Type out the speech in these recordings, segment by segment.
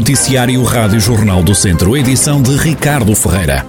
Noticiário Rádio Jornal do Centro, edição de Ricardo Ferreira.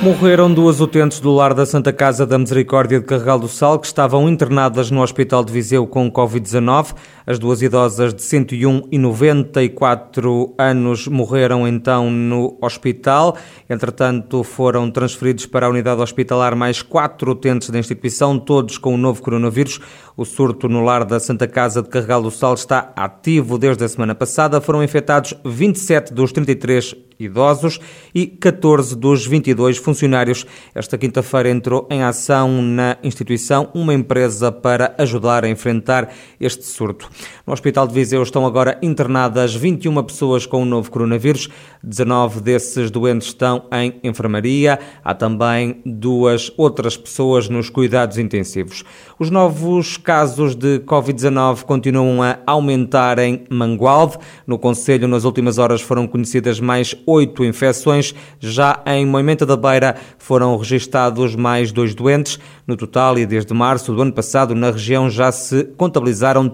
Morreram duas utentes do lar da Santa Casa da Misericórdia de Carregal do Sal que estavam internadas no Hospital de Viseu com Covid-19. As duas idosas de 101 e 94 anos morreram então no hospital. Entretanto, foram transferidos para a unidade hospitalar mais quatro utentes da instituição, todos com o novo coronavírus. O surto no lar da Santa Casa de Carregal do Sal está ativo desde a semana passada. Foram infectados 27 dos 33 idosos e 14 dos 22 funcionários. Esta quinta-feira entrou em ação na instituição uma empresa para ajudar a enfrentar este surto. No Hospital de Viseu estão agora internadas 21 pessoas com o novo coronavírus. 19 desses doentes estão em enfermaria. Há também duas outras pessoas nos cuidados intensivos. Os novos casos de Covid-19 continuam a aumentar em Mangualde. No Conselho, nas últimas horas foram conhecidas mais oito infecções. Já em Moimenta da Beira foram registados mais dois doentes. No total, e desde março do ano passado, na região já se contabilizaram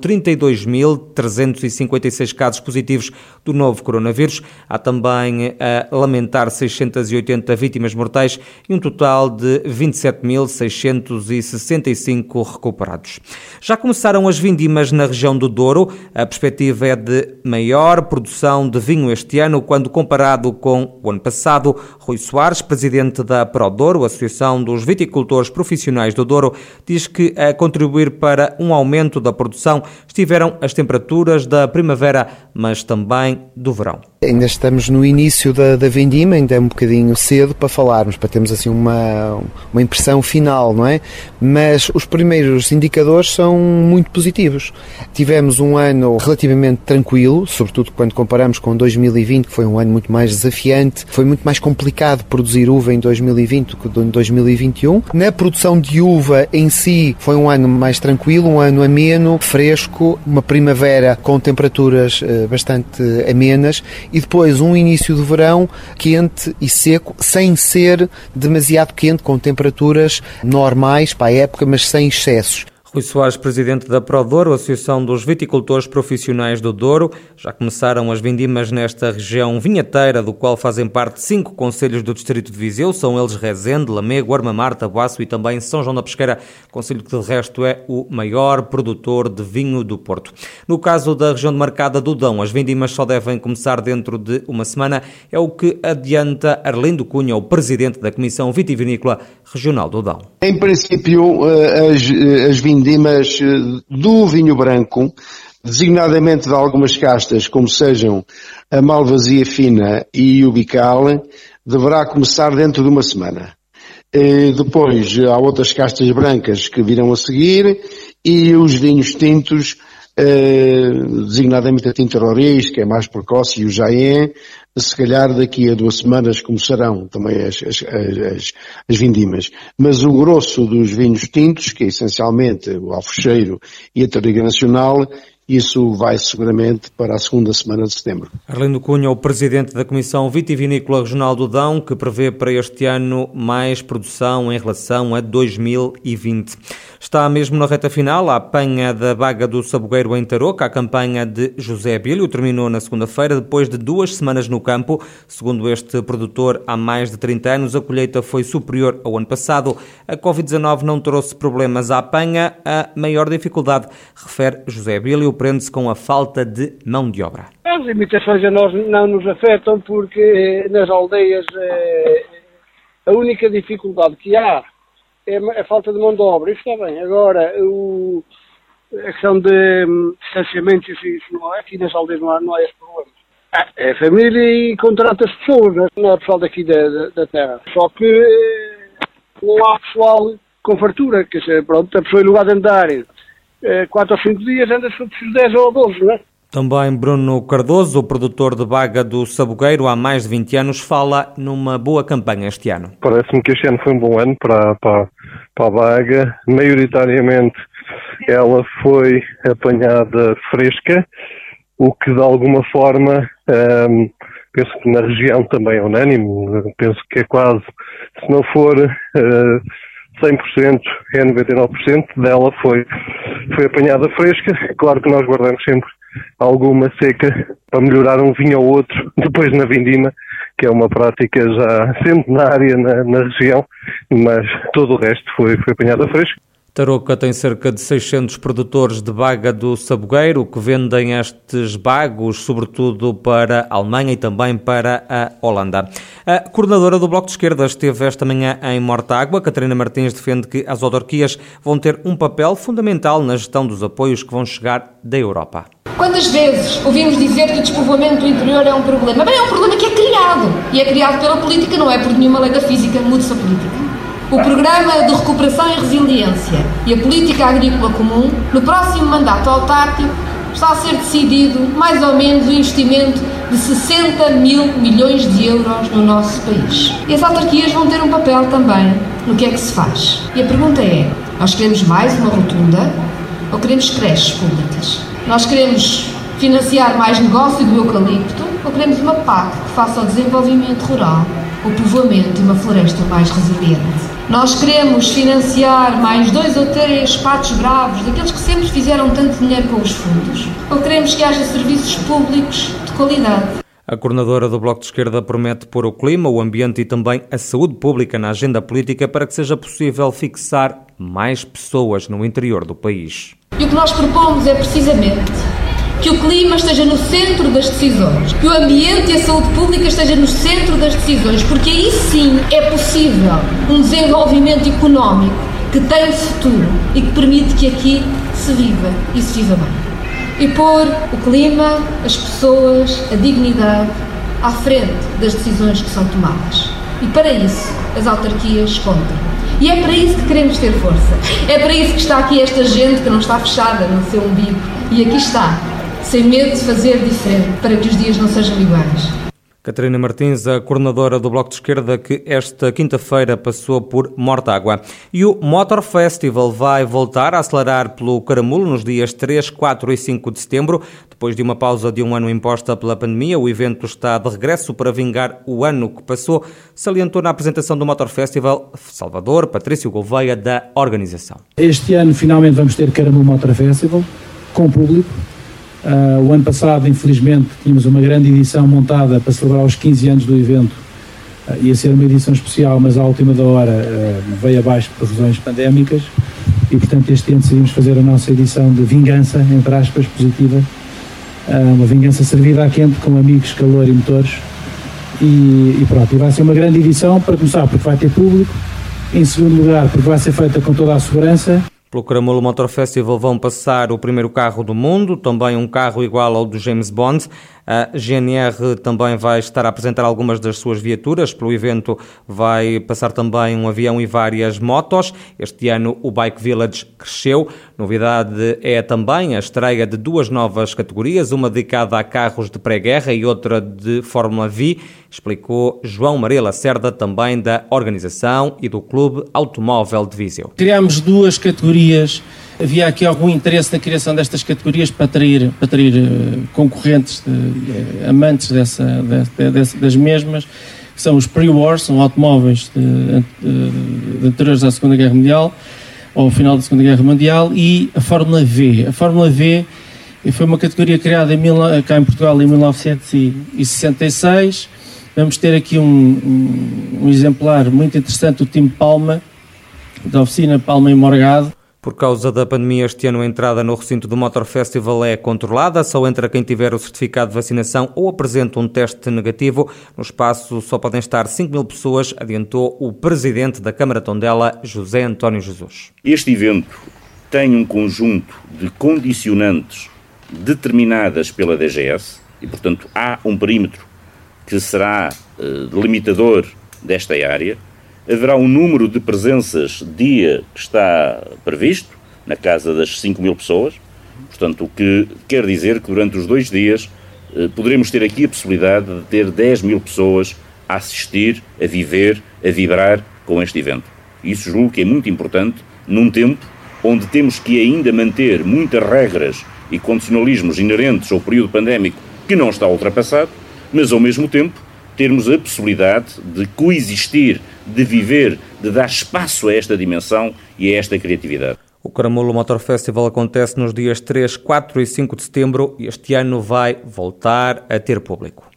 32.356 casos positivos do novo coronavírus. Há também a lamentar 680 vítimas mortais e um total de 27.665 recuperados. Já começaram as vindimas na região do Douro. A perspectiva é de maior produção de vinho este ano, quando comparado com o ano passado. Rui Soares, presidente da ProDouro, Associação dos Viticultores Profissionais do Douro, diz que a contribuir para um aumento da produção estiveram as temperaturas da primavera, mas também do verão. Ainda estamos no início da, da vendima, ainda é um bocadinho cedo para falarmos, para termos assim uma, uma impressão final, não é? Mas os primeiros indicadores são muito positivos. Tivemos um ano relativamente tranquilo, sobretudo quando comparamos com 2020, que foi um ano muito mais desafiante, foi muito mais complicado produzir uva em 2020 do que em 2021. Na produção de uva em si, foi um ano mais tranquilo, um ano ameno, fresco, uma primavera com temperaturas eh, bastante amenas e depois um início do verão quente e seco, sem ser demasiado quente, com temperaturas normais para a época, mas sem excessos. Rui Soares, presidente da ProDouro, Associação dos Viticultores Profissionais do Douro. Já começaram as vindimas nesta região vinheteira, do qual fazem parte cinco conselhos do Distrito de Viseu. São eles Rezende, Lamego, Armamar, Tabuaço e também São João da Pesqueira, conselho que de resto é o maior produtor de vinho do Porto. No caso da região demarcada do Dão, as vindimas só devem começar dentro de uma semana. É o que adianta Arlindo Cunha, o presidente da Comissão Vitivinícola Regional do Dão. Em princípio, eh, as, eh, as vindimas vindimas eh, do vinho branco, designadamente de algumas castas, como sejam a malvasia fina e o bical, deverá começar dentro de uma semana. E depois há outras castas brancas que virão a seguir e os vinhos tintos, eh, designadamente a tinta Roriz, que é mais precoce, e o Jaén, se calhar daqui a duas semanas começarão também as, as, as, as, vindimas. Mas o grosso dos vinhos tintos, que é essencialmente o alfecheiro e a Tarriga Nacional, isso vai seguramente para a segunda semana de setembro. Arlindo Cunha, o presidente da Comissão Vitivinícola Regional do Dão, que prevê para este ano mais produção em relação a 2020. Está mesmo na reta final a apanha da Baga do Sabogueiro em Tarouca. A campanha de José Bílio terminou na segunda-feira, depois de duas semanas no campo. Segundo este produtor, há mais de 30 anos, a colheita foi superior ao ano passado. A Covid-19 não trouxe problemas à apanha. A maior dificuldade, refere José Bílio, prende-se com a falta de mão de obra. As limitações a nós não nos afetam porque nas aldeias é, a única dificuldade que há é a falta de mão de obra. Isso está bem. Agora, o, a questão de um, distanciamento, isso, não. Aqui nas aldeias não há, não há esse problema. É, é família e contrata as pessoas, não é, é pessoal daqui da, da, terra. Só que eh, não há pessoal com fartura, dizer, pronto, a pessoa em lugar de andar 4 ou 5 dias anda se preciso 10 ou 12, não é? Também Bruno Cardoso, o produtor de baga do Sabugueiro, há mais de 20 anos, fala numa boa campanha este ano. Parece-me que este ano foi um bom ano para, para, para a baga. Maioritariamente ela foi apanhada fresca, o que de alguma forma, hum, penso que na região também é unânime, penso que é quase, se não for uh, 100%, é 99% dela foi, foi apanhada fresca. Claro que nós guardamos sempre alguma seca para melhorar um vinho ou outro depois na vindima, que é uma prática já centenária na, na região, mas todo o resto foi, foi apanhado a fresco. Tarouca tem cerca de 600 produtores de baga do sabogueiro que vendem estes bagos, sobretudo para a Alemanha e também para a Holanda. A coordenadora do Bloco de Esquerda esteve esta manhã em Mortágua. Catarina Martins defende que as autarquias vão ter um papel fundamental na gestão dos apoios que vão chegar da Europa. Quantas vezes ouvimos dizer que o despovoamento do interior é um problema? Bem, é um problema que é criado. E é criado pela política, não é por nenhuma lei da física, mude-se a política. O Programa de Recuperação e Resiliência e a Política Agrícola Comum, no próximo mandato autárquico, está a ser decidido mais ou menos o investimento de 60 mil milhões de euros no nosso país. E as autarquias vão ter um papel também no que é que se faz. E a pergunta é: nós queremos mais uma rotunda ou queremos creches públicas? Nós queremos financiar mais negócio do eucalipto ou queremos uma PAC que faça o desenvolvimento rural, o povoamento e uma floresta mais resiliente? Nós queremos financiar mais dois ou três patos bravos, daqueles que sempre fizeram tanto dinheiro com os fundos. Ou queremos que haja serviços públicos de qualidade. A coordenadora do Bloco de Esquerda promete pôr o clima, o ambiente e também a saúde pública na agenda política para que seja possível fixar mais pessoas no interior do país. E o que nós propomos é precisamente que o clima esteja no centro das decisões, que o ambiente e a saúde pública estejam no centro das decisões, porque aí sim é possível um desenvolvimento económico que tem futuro e que permite que aqui se viva e se viva bem. E pôr o clima, as pessoas, a dignidade à frente das decisões que são tomadas. E para isso as autarquias contam. E é para isso que queremos ter força. É para isso que está aqui esta gente que não está fechada no seu umbigo. E aqui está, sem medo de fazer diferente, para que os dias não sejam iguais. Catarina Martins, a coordenadora do Bloco de Esquerda, que esta quinta-feira passou por Mortágua. E o Motor Festival vai voltar a acelerar pelo Caramulo nos dias 3, 4 e 5 de setembro. Depois de uma pausa de um ano imposta pela pandemia, o evento está de regresso para vingar o ano que passou, salientou na apresentação do Motor Festival Salvador, Patrício Gouveia, da organização. Este ano, finalmente, vamos ter Caramulo Motor Festival com público Uh, o ano passado, infelizmente, tínhamos uma grande edição montada para celebrar os 15 anos do evento. Uh, ia ser uma edição especial, mas à última da hora uh, veio abaixo por razões pandémicas e, portanto, este ano decidimos fazer a nossa edição de vingança, entre aspas, positiva. uma vingança servida a quente, com amigos, calor e motores. E, e pronto, e vai ser uma grande edição para começar, porque vai ter público. Em segundo lugar, porque vai ser feita com toda a segurança. Pelo Caramulo Motor Festival vão passar o primeiro carro do mundo, também um carro igual ao do James Bond, a GNR também vai estar a apresentar algumas das suas viaturas. Pelo evento vai passar também um avião e várias motos. Este ano o Bike Village cresceu. Novidade é também a estreia de duas novas categorias, uma dedicada a carros de pré-guerra e outra de Fórmula V, explicou João Maria Lacerda, também da organização e do Clube Automóvel de Viseu. Criámos duas categorias havia aqui algum interesse na criação destas categorias para atrair, para atrair uh, concorrentes, de, uh, amantes dessa, de, de, das mesmas, que são os pre-wars, são automóveis de, anteriores à Segunda Guerra Mundial, ou ao final da Segunda Guerra Mundial, e a Fórmula V. A Fórmula V foi uma categoria criada em, cá em Portugal em 1966. Vamos ter aqui um, um, um exemplar muito interessante, o time Palma, da oficina Palma e Morgado, por causa da pandemia, este ano a entrada no recinto do Motor Festival é controlada, só entra quem tiver o certificado de vacinação ou apresenta um teste negativo. No espaço só podem estar 5 mil pessoas, adiantou o presidente da Câmara Tondela, José António Jesus. Este evento tem um conjunto de condicionantes determinadas pela DGS e, portanto, há um perímetro que será uh, limitador desta área haverá um número de presenças dia que está previsto, na casa das 5 mil pessoas, portanto, o que quer dizer que durante os dois dias eh, poderemos ter aqui a possibilidade de ter 10 mil pessoas a assistir, a viver, a vibrar com este evento. Isso julgo que é muito importante num tempo onde temos que ainda manter muitas regras e condicionalismos inerentes ao período pandémico que não está ultrapassado, mas ao mesmo tempo termos a possibilidade de coexistir, de viver, de dar espaço a esta dimensão e a esta criatividade. O Caramulo Motor Festival acontece nos dias 3, 4 e 5 de setembro e este ano vai voltar a ter público.